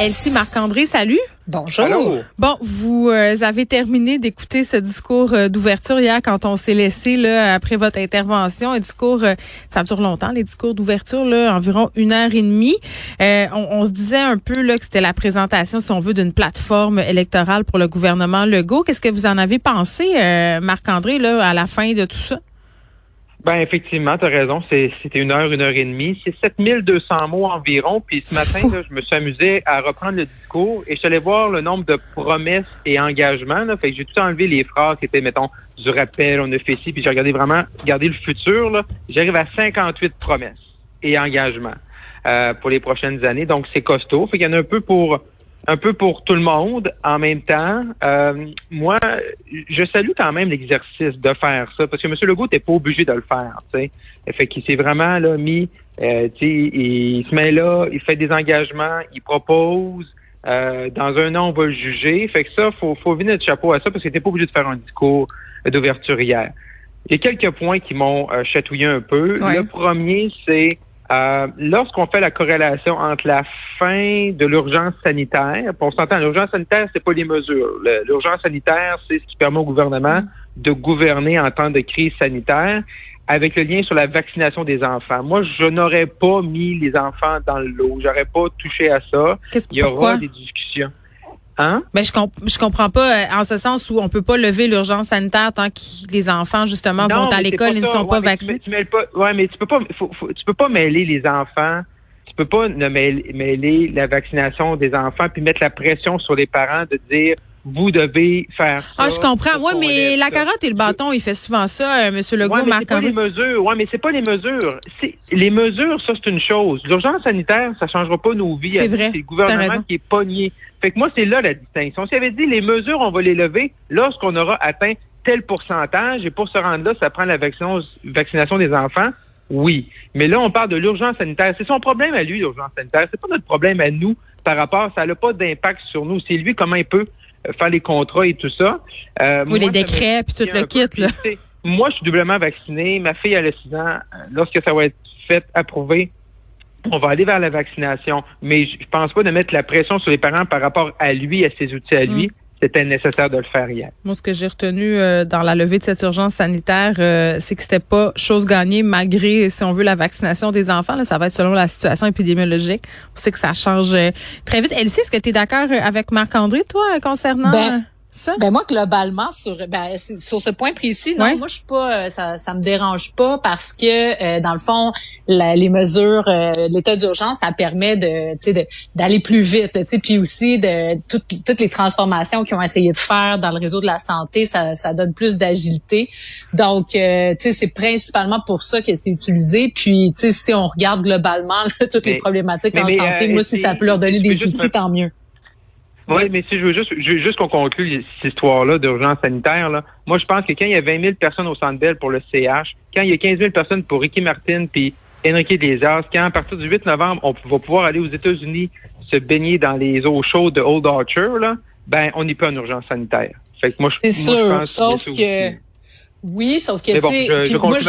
Elsie Marc-André, salut. Bonjour. Bon, vous euh, avez terminé d'écouter ce discours euh, d'ouverture hier quand on s'est laissé là après votre intervention. Un discours, euh, ça dure longtemps les discours d'ouverture là, environ une heure et demie. On, on, se disait un peu là que c'était la présentation, si on veut, d'une plateforme électorale pour le gouvernement Legault. Qu'est-ce que vous en avez pensé, Marc-André, là, à la fin de tout ça? Ben effectivement, tu as raison. C'était une heure, une heure et demie. C'est 7200 mots environ. Puis ce matin, là, je me suis amusé à reprendre le discours et je suis allé voir le nombre de promesses et engagements. Là. Fait que j'ai tout enlevé les phrases qui étaient, mettons, du rappel, on a fait ci, puis j'ai regardé vraiment, regardé le futur. Là. J'arrive à 58 promesses et engagements euh, pour les prochaines années. Donc c'est costaud. Fait qu'il y en a un peu pour un peu pour tout le monde en même temps. Euh, moi, je salue quand même l'exercice de faire ça, parce que M. Legault n'est pas obligé de le faire. sais. Fait qu'il s'est vraiment là, mis, euh, il se met là, il fait des engagements, il propose. Euh, dans un an, on va le juger. Fait que ça, faut, faut venir de chapeau à ça, parce que t'es pas obligé de faire un discours d'ouverture hier. Il y a quelques points qui m'ont euh, chatouillé un peu. Le premier, c'est euh, lorsqu'on fait la corrélation entre la fin de l'urgence sanitaire, on s'entend, l'urgence sanitaire, c'est pas les mesures. L'urgence sanitaire, c'est ce qui permet au gouvernement de gouverner en temps de crise sanitaire avec le lien sur la vaccination des enfants. Moi, je n'aurais pas mis les enfants dans le lot. J'aurais pas touché à ça. Il y aura des discussions. Hein? Mais je, je comprends pas euh, en ce sens où on peut pas lever l'urgence sanitaire tant que les enfants justement vont à l'école et ne sont pas vaccinés. Tu, pas, ouais, mais tu peux pas, tu peux pas mêler les enfants. Tu peux pas mêler, mêler la vaccination des enfants puis mettre la pression sur les parents de dire vous devez faire ça. Ah, je comprends. Oui, mais la carotte et le bâton, il fait souvent ça, euh, M. Legault, ouais, Marc pas les mesures. Oui, mais c'est pas les mesures. Les mesures, ça, c'est une chose. L'urgence sanitaire, ça changera pas nos vies. C'est vrai. C'est le gouvernement qui est pogné. Fait que moi, c'est là la distinction. Si avait dit les mesures, on va les lever lorsqu'on aura atteint tel pourcentage, et pour se rendre là, ça prend la vaccination des enfants. Oui. Mais là, on parle de l'urgence sanitaire. C'est son problème à lui, l'urgence sanitaire. C'est pas notre problème à nous par rapport. Ça n'a pas d'impact sur nous. C'est lui comment il peut faire les contrats et tout ça. Euh, oui, les décrets, puis tout le kit. Là. Moi, je suis doublement vacciné. Ma fille, elle a 6 ans. Euh, lorsque ça va être fait, approuvé, on va aller vers la vaccination, mais je pense pas de mettre la pression sur les parents par rapport à lui, à ses outils à lui. Mm. C'était nécessaire de le faire hier. Moi, ce que j'ai retenu euh, dans la levée de cette urgence sanitaire, euh, c'est que c'était pas chose gagnée malgré, si on veut, la vaccination des enfants. Là, ça va être selon la situation épidémiologique. On sait que ça change euh, très vite. Elsie, est-ce que tu es d'accord avec Marc-André, toi, concernant... Ben, ben moi globalement sur ben, sur ce point précis non moi je suis pas euh, ça ça me dérange pas parce que euh, dans le fond les mesures euh, l'état d'urgence ça permet de tu sais d'aller plus vite tu sais puis aussi de toutes toutes les transformations qu'ils ont essayé de faire dans le réseau de la santé ça ça donne plus d'agilité. Donc tu sais c'est principalement pour ça que c'est utilisé. Puis tu sais si on regarde globalement toutes les problématiques en santé moi si ça peut leur donner des outils tant mieux oui, mais si je veux juste, juste qu'on conclue cette histoire-là d'urgence sanitaire, là, moi, je pense que quand il y a 20 000 personnes au Centre Bell pour le CH, quand il y a 15 000 personnes pour Ricky Martin puis Enrique Iglesias, quand à partir du 8 novembre, on va pouvoir aller aux États-Unis se baigner dans les eaux chaudes de Old Archer, là, ben, on n'est pas en urgence sanitaire. Fait que moi, je, C'est sûr, sauf que... Oui, sauf que mais bon, tu sais, je, moi, je-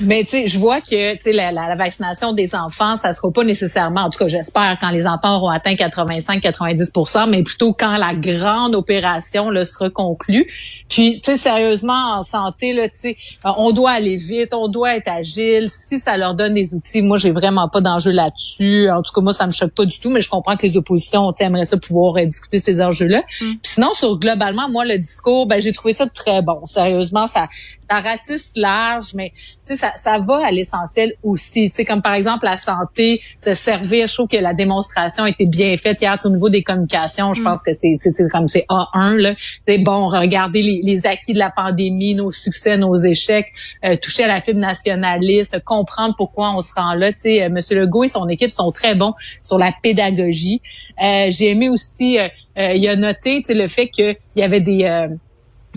mais tu sais, je vois que tu sais la, la, la vaccination des enfants, ça sera pas nécessairement, en tout cas j'espère, quand les enfants auront atteint 85-90 mais plutôt quand la grande opération là, sera conclue. Puis tu sais sérieusement en santé là, tu sais, euh, on doit aller vite, on doit être agile. Si ça leur donne des outils, moi j'ai vraiment pas d'enjeu là-dessus. En tout cas moi ça me choque pas du tout, mais je comprends que les oppositions tu sais, aimeraient ça pouvoir euh, discuter ces enjeux-là. Puis sinon sur globalement moi le discours, ben j'ai trouvé ça très bon. Sérieusement ça ça ratisse large, mais ça, ça va à l'essentiel aussi. Tu sais, comme par exemple la santé, se servir. Je trouve que la démonstration a été bien faite hier au niveau des communications. Je pense que c'est comme c'est A1 là. C'est bon, regarder les, les acquis de la pandémie, nos succès, nos échecs, euh, toucher à la fibre nationaliste, comprendre pourquoi on se rend là. Sais, euh, Monsieur Legault et son équipe sont très bons sur la pédagogie. Euh, J'ai aimé aussi, euh, euh, il a noté le fait qu'il y avait des euh,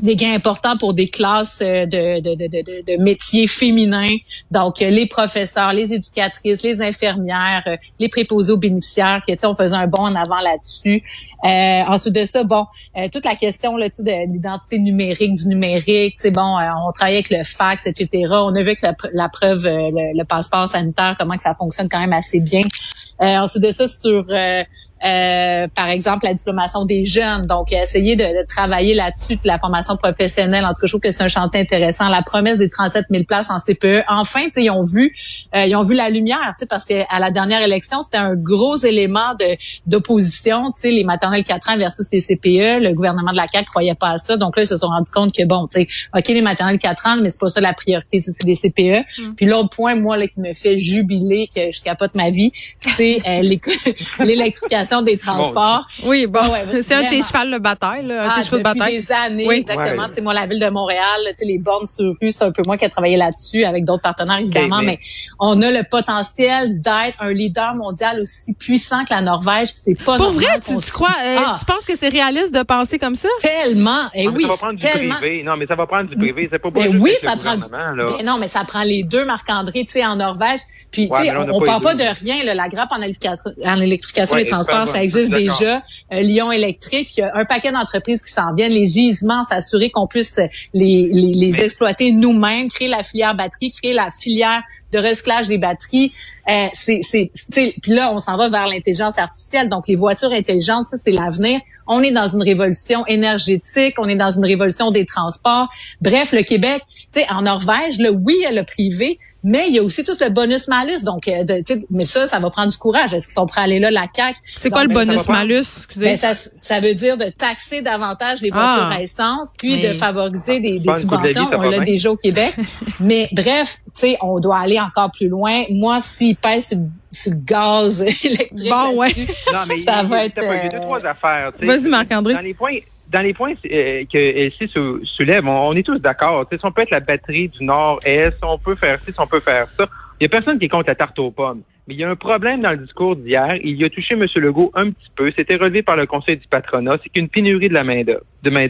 des gains importants pour des classes euh, de, de, de, de, métiers féminins. Donc, euh, les professeurs, les éducatrices, les infirmières, euh, les préposés aux bénéficiaires, que, on faisait un bond en avant là-dessus. Euh, ensuite de ça, bon, euh, toute la question là, de l'identité numérique, du numérique, bon, euh, on travaillait avec le fax, etc. On a vu que la, pr- la preuve, le, le passeport sanitaire, comment que ça fonctionne quand même assez bien. Ensuite de ça, sur euh, par exemple la diplomation des jeunes. Donc, essayer de, de travailler là-dessus, la formation professionnelle. En tout cas, je trouve que c'est un chantier intéressant. La promesse des 37 000 places en CPE. Enfin, ils ont vu, euh, ils ont vu la lumière, parce que à la dernière élection, c'était un gros élément de d'opposition. Tu sais, les maternelles 4 ans versus les CPE. Le gouvernement de la CAQ croyait pas à ça. Donc là, ils se sont rendus compte que bon, tu sais, ok, les maternelles 4 ans, mais c'est pas ça la priorité. C'est les CPE. Puis l'autre point, moi, là, qui me fait jubiler, que je capote ma vie, c'est euh, l'éco- des transports. Oui, bon, ouais, c'est un de tes chevals de bataille, là, un de Ah, tes chevaux de depuis bataille. des années, Oui. exactement. Ouais. Tu sais, moi, la ville de Montréal, tu sais, les bornes sur rue, c'est un peu moi qui ai travaillé là-dessus avec d'autres partenaires, évidemment, mais- mais... on a le potentiel d'être un leader mondial aussi puissant que la Norvège, c'est pas Pour vrai, tu, tu crois, euh, Ah, tu penses que c'est réaliste de penser comme ça? tellement, et Non, mais oui, ça va prendre du tellement. privé. Non, mais ça va prendre du privé. C'est pas Ben juste oui, ça prend du-. Ben non, mais ça prend les deux, Marc-André, tu sais, en Norvège. Puis, Ouais, tu sais, mais on on, parle pas de rien, là, la grappe en, électrification- en électrification Ouais, des transports, ça existe déjà. Euh, Lyon électrique, il y a un paquet d'entreprises qui s'en viennent, les gisements, s'assurer qu'on puisse les, les, les exploiter nous-mêmes, créer la filière batterie, créer la filière de recyclage des batteries. Euh, c'est, c'est, puis là, on s'en va vers l'intelligence artificielle. Donc, les voitures intelligentes, ça, c'est l'avenir. On est dans une révolution énergétique, on est dans une révolution des transports. Bref, le Québec, tu sais, en Norvège, là, oui, il y a le privé, mais il y a aussi tout le bonus-malus. Donc, euh, de- tu sais, mais ça, ça va prendre du courage. Est-ce qu'ils sont prêts à aller là, la CAQ? C'est quoi le ça va bonus prendre- malus? Excusez? ben, ça, ça veut dire de taxer davantage les voitures Ah. à essence, puis Mais- de favoriser des, de vie, subventions. On l'a déjà au Québec. Mais bref, tu sais, on doit aller encore plus loin. Moi, s'il pèse sur, sur le gaz électrique, Bon, ouais. Non, mais Ça il, va il- être, t'as pas- il y a deux, euh, trois affaires. tu sais. Vas-y, Marc-André. Dans les points, dans les points euh, que Elsie sou- soulève, on, on est tous d'accord. Si on peut être la batterie du Nord-Est, on peut faire ci, on peut faire ça. Il y a personne qui est contre la tarte aux pommes. Mais il y a un problème dans le discours d'hier. Il y a touché M. Legault un petit peu. C'était relevé par le Conseil du patronat. C'est qu'une pénurie de la main-d'œuvre. Main.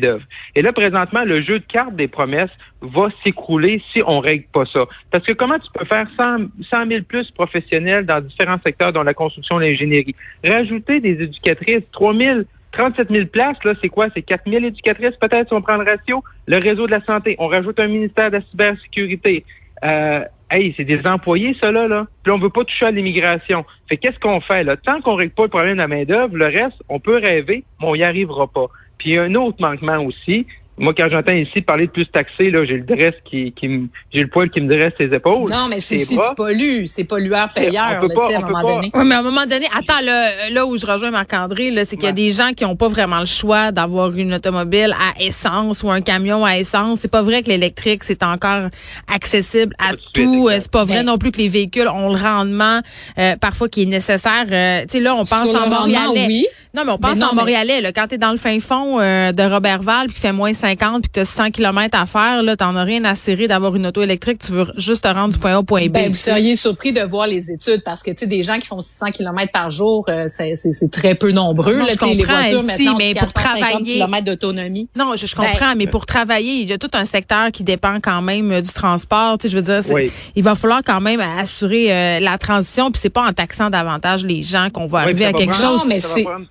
Et là, présentement, le jeu de cartes des promesses va s'écrouler si on règle pas ça. Parce que comment tu peux faire 100, 100 000 plus professionnels dans différents secteurs, dont la construction, l'ingénierie, rajouter des éducatrices, 3 000 37 000 places, là, c'est quoi? C'est 4 000 éducatrices, peut-être, si on prend le ratio. Le réseau de la santé. On rajoute un ministère de la cybersécurité. Euh, hey, c'est des employés, ça, là, là. Puis on veut pas toucher à l'immigration. Fait qu'est-ce qu'on fait, là? Tant qu'on règle pas le problème de la main-d'œuvre, le reste, on peut rêver, mais on y arrivera pas. Puis il y a un autre manquement aussi. Moi, quand j'entends ici parler de plus taxé, là, j'ai le dresse qui, qui me, j'ai le poil qui me dresse les épaules. non, mais c'est Tes si bras. tu pollues, c'est pollueur-payeur, On peut là, pas- à on un peut moment pas- donné. Oui, mais à un moment donné, attends, là, là où je rejoins Marc-André, là, c'est qu'il y a Ouais. des gens qui n'ont pas vraiment le choix d'avoir une automobile à essence ou un camion à essence. C'est pas vrai que l'électrique, c'est encore accessible à tout. Euh, C'est pas vrai Ben- non plus que les véhicules ont le rendement euh, parfois qui est nécessaire. Euh, tu sais, là, on pense Sur le en rendement, Montréalais. oui. Non, mais on pense Mais non, en mais- Montréalais. Là, quand t'es dans le fin fond euh, de Robertval puis qu'il fait moins 50 puis que t'as 100 km à faire, là, t'en as rien à cirer d'avoir une auto électrique. Tu veux juste te rendre du point A au point B. Ben, vous seriez surpris de voir les études parce que tu sais des gens qui font 600 km par jour, euh, c'est c'est- c'est très peu nombreux. Non, là, je tu sais, les comprends, voitures ont mais pour 450 travailler- km d'autonomie. Non, je, je Ben- comprends, mais pour travailler, il y a tout un secteur qui dépend quand même euh, du transport. Tu sais, je veux dire, Oui. il va falloir quand même assurer euh, la transition, puis c'est pas en taxant davantage les gens qu'on va Oui, arriver à quelque prendre- chose. Non, mais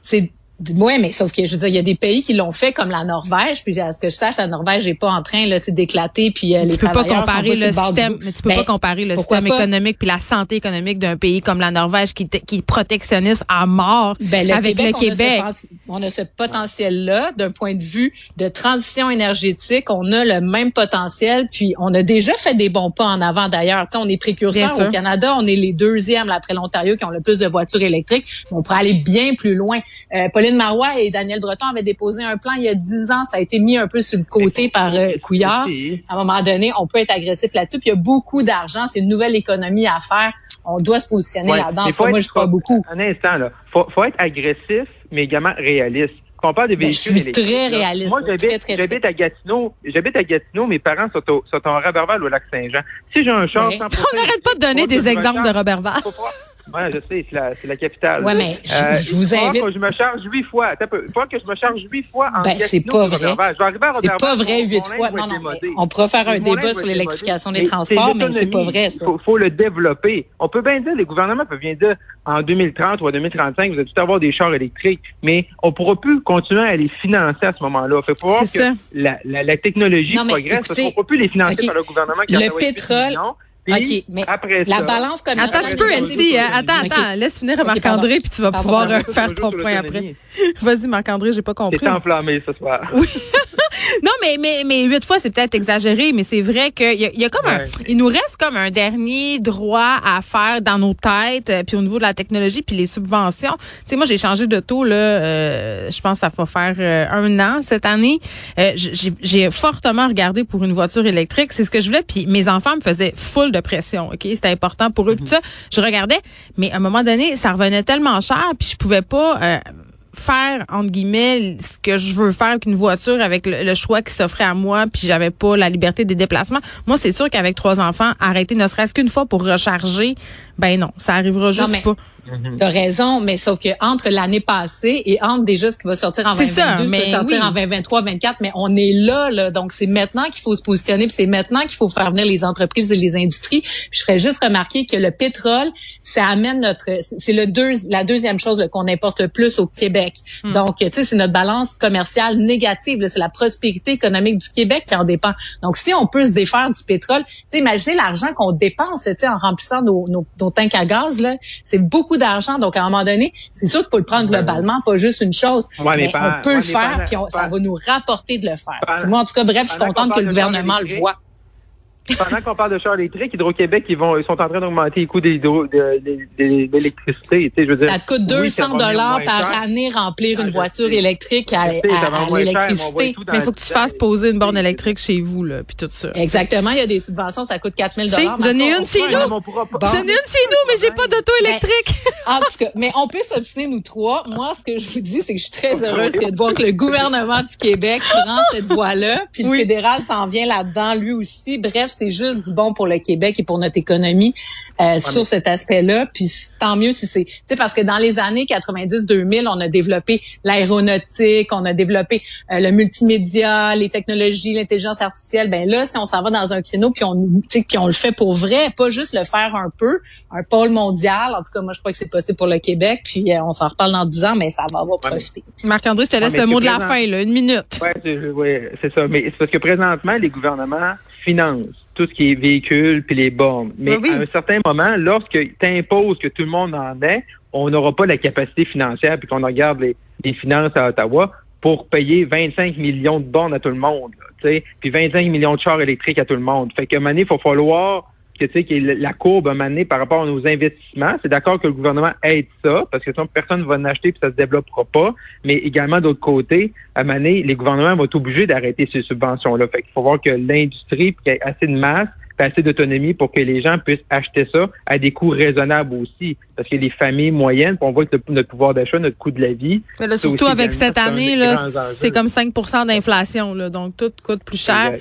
c'est c'est Oui, mais sauf que je veux dire, il y a des pays qui l'ont fait comme la Norvège, puis à ce que je sache, la Norvège n'est pas en train là, d'éclater, puis euh, les peux pas comparer le système, mais tu peux pas comparer le système économique puis la santé économique d'un pays comme la Norvège qui qui protectionniste à mort ben, avec le Québec. On a ce, potentiel-là d'un point de vue de transition énergétique, on a le même potentiel, puis on a déjà fait des bons pas en avant d'ailleurs. on est précurseurs au Canada, on est les deuxièmes après l'Ontario qui ont le plus de voitures électriques, on pourrait aller bien plus loin. Euh, Pauline Marois et Daniel Breton avaient déposé un plan il y a dix ans. Ça a été mis un peu sur le côté par euh, Couillard. À un moment donné, on peut être agressif là-dessus. Puis il y a beaucoup d'argent. C'est une nouvelle économie à faire. On doit se positionner là-dedans. Moi, je crois beaucoup. Un instant, là. Faut, faut être agressif, mais également réaliste. On parle véhicules ben, je suis très réaliste. Moi, j'habite à Gatineau. J'habite à Gatineau. Mes parents sont au, sont en Roberval au lac Saint-Jean. Si j'ai un char, On n'arrête pas de donner des exemples de Roberval. Oui, je sais, c'est la, c'est la capitale. Oui, mais euh, je, vous invite. que je me charge huit fois. Il faut que je me charge huit fois en ben, c'est pas vrai. Je vais arriver à C'est pas vrai huit fois. Non, non, on pourra faire un débat sur l'électrification des transports, mais c'est pas vrai, ça. Il faut, le développer. On peut bien dire, les gouvernements peuvent bien dire, en 2030 ou en 2035, vous allez tout avoir des chars électriques, mais on pourra plus continuer à les financer à ce moment-là. Il faut voir que la, la, la, technologie progresse, parce qu'on ne pourra plus les financer par le gouvernement. Qui le pétrole, OK, mais après la balance commerciale... Attends un peu, Elsie. Hein. Attends, attends. Laisse finir Marc-André, puis tu vas pouvoir euh, faire ton point après. Vas-y, Marc-André, j'ai pas compris. T'es enflammé ce soir. Oui. non, mais, mais, mais huit fois, c'est peut-être exagéré, mais c'est vrai qu'il y, y, a comme un, il nous reste comme un dernier droit à faire dans nos têtes, euh, puis au niveau de la technologie, puis les subventions. Tu sais, moi, j'ai changé de taux, là, euh, je pense que ça va faire euh, un an cette année. j'ai fortement regardé pour une voiture électrique. C'est ce que je voulais, puis mes enfants me faisaient full de C'était important pour eux, mm ça. Je regardais, mais à un moment donné, ça revenait tellement cher, puis je pouvais pas faire entre guillemets ce que je veux faire avec une voiture avec le, choix qui s'offrait à moi puis j'avais pas la liberté des déplacements moi c'est sûr qu'avec trois enfants arrêter ne serait-ce qu'une fois pour recharger ben non ça arrivera juste pas Mm-hmm. T'as raison, mais sauf que entre l'année passée et entre déjà ce qui va sortir en 2022, ce qui va sortir en 2023, 2024, mais on est là, là. Donc, c'est maintenant qu'il faut se positionner, puis c'est maintenant qu'il faut faire venir les entreprises et les industries. je ferais juste remarquer que le pétrole, ça amène notre, c'est le deux, la deuxième chose qu'on importe le plus au Québec. Mm. Donc, tu sais, c'est notre balance commerciale négative. C'est la prospérité économique du Québec qui en dépend. Donc, si on peut se défaire du pétrole, tu sais, imaginez l'argent qu'on dépense, tu sais, en remplissant nos, nos, nos tanks à gaz, là. C'est beaucoup d'argent. Donc, à un moment donné, c'est sûr qu'il faut le prendre globalement, pas juste une chose. mais, on peut le faire, puis ça va nous rapporter de le faire. moi, en tout cas, bref, je suis contente que le gouvernement le voit. Pendant qu'on parle de chars électriques, Hydro-Québec, ils vont, ils sont en train d'augmenter les coûts d'électricité. Ça te coûte 200 dollars par année remplir une voiture électrique à, l'électricité. Mais il faut que tu fasses poser une borne électrique chez vous, là, puis tout ça. Exactement. Il y a des subventions, ça coûte 4000 dollars. J'en ai une chez nous. J'en ai une chez nous, mais j'ai pas d'auto électrique. En tout cas, mais on peut s'obstiner, nous trois. Moi, ce que je vous dis, c'est que je suis très heureuse de voir que le gouvernement du Québec prend cette voie-là, puis le fédéral s'en vient là-dedans, lui aussi. Bref, c'est juste du bon pour le Québec et pour notre économie euh, sur cet aspect-là. Puis tant mieux si c'est, tu sais, parce que dans les années 90-2000, on a développé l'aéronautique, on a développé euh, le multimédia, les technologies, l'intelligence artificielle. Ben là, si on s'en va dans un créneau puis on, tu sais, on le fait pour vrai, pas juste le faire un peu, un pôle mondial. En tout cas, moi, je crois que c'est possible pour le Québec. Puis euh, on s'en reparle dans dix ans, mais ça va avoir profiter. Marc-André, je te laisse le mot de la fin, là, une minute. Oui, c'est ça. Mais c'est parce que présentement, les gouvernements financent tout ce qui est véhicule puis les bornes. Mais ben à un certain moment, lorsque tu imposes que tout le monde en ait, on n'aura pas la capacité financière puis qu'on regarde les, finances à Ottawa pour payer 25 millions de bornes à tout le monde, puis 25 millions de chars électriques à tout le monde. Fait moment donné, il va falloir que tu sais la courbe à par rapport à nos investissements. C'est d'accord que le gouvernement aide ça, parce que sinon personne ne va en acheter puis ça se développera pas. Mais également d'autre côté, à un les gouvernements vont être obligés d'arrêter ces subventions-là. Fait qu'il faut voir que l'industrie ait assez de masse assez d'autonomie pour que les gens puissent acheter ça à des coûts raisonnables aussi. Parce que les familles moyennes, on voit que notre pouvoir d'achat, notre coût de la vie. Mais surtout avec cette année, là, c'est comme 5% d'inflation, là, donc tout coûte plus cher.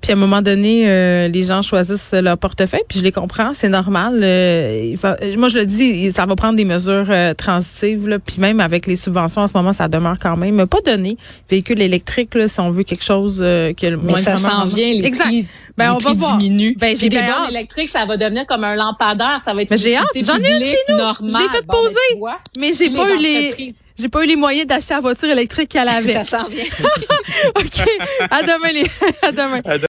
Puis à un moment donné, euh, les gens choisissent leur portefeuille, puis je les comprends, c'est normal. Euh, moi, je le dis, ça va prendre des mesures euh, transitives, là, puis même avec les subventions en ce moment, ça demeure quand même pas donné. Véhicule électrique, là, si on veut quelque chose que le moins. Mais ça s'en vient, les prix, ben, on va diminuent. Ben, Puis j'ai des bornes électriques, ça va devenir comme un lampadaire. Ça va être Mais j'ai hâte. J'en ai une chez nous. normale. Je fait Bon, ben, poser. tu vois, Mais j'ai pas eu les, j'ai pas eu les moyens d'acheter la voiture électrique qu'elle avait. Ça s'en vient. OK. À demain, les, à demain.